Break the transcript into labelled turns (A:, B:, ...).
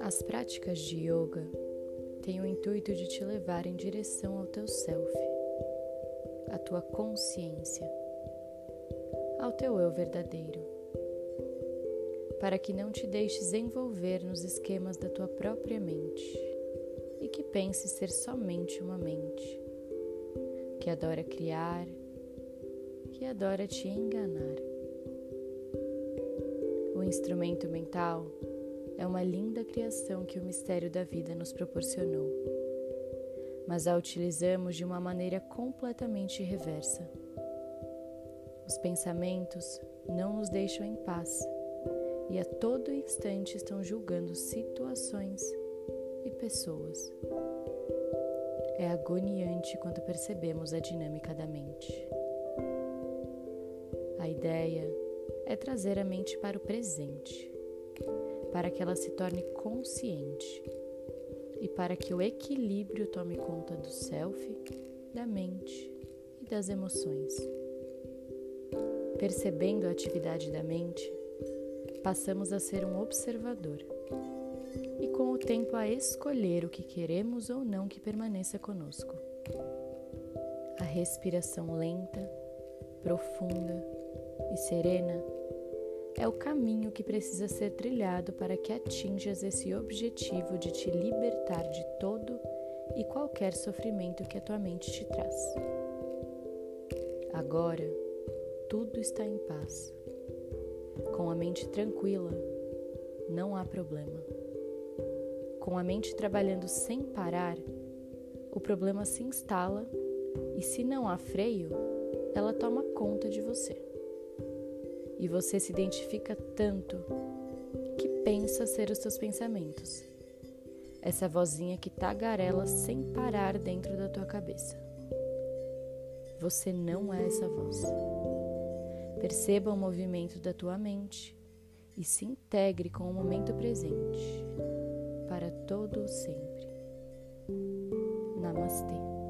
A: As práticas de yoga têm o intuito de te levar em direção ao teu self, à tua consciência, ao teu eu verdadeiro, para que não te deixes envolver nos esquemas da tua própria mente e que penses ser somente uma mente que adora criar, que adora te enganar. O instrumento mental é uma linda criação que o mistério da vida nos proporcionou, mas a utilizamos de uma maneira completamente reversa. Os pensamentos não nos deixam em paz e a todo instante estão julgando situações e pessoas. É agoniante quando percebemos a dinâmica da mente. A ideia é trazer a mente para o presente para que ela se torne consciente e para que o equilíbrio tome conta do self, da mente e das emoções. Percebendo a atividade da mente, passamos a ser um observador e, com o tempo, a escolher o que queremos ou não que permaneça conosco. A respiração lenta, profunda e serena é o caminho que precisa ser trilhado para que atinjas esse objetivo de te libertar de todo e qualquer sofrimento que a tua mente te traz. Agora, tudo está em paz. Com a mente tranquila, não há problema. Com a mente trabalhando sem parar, o problema se instala e, se não há freio, ela toma conta de você e você se identifica tanto que pensa ser os seus pensamentos. Essa vozinha que tagarela sem parar dentro da tua cabeça. Você não é essa voz. Perceba o movimento da tua mente e se integre com o momento presente para todo o sempre. Namastê.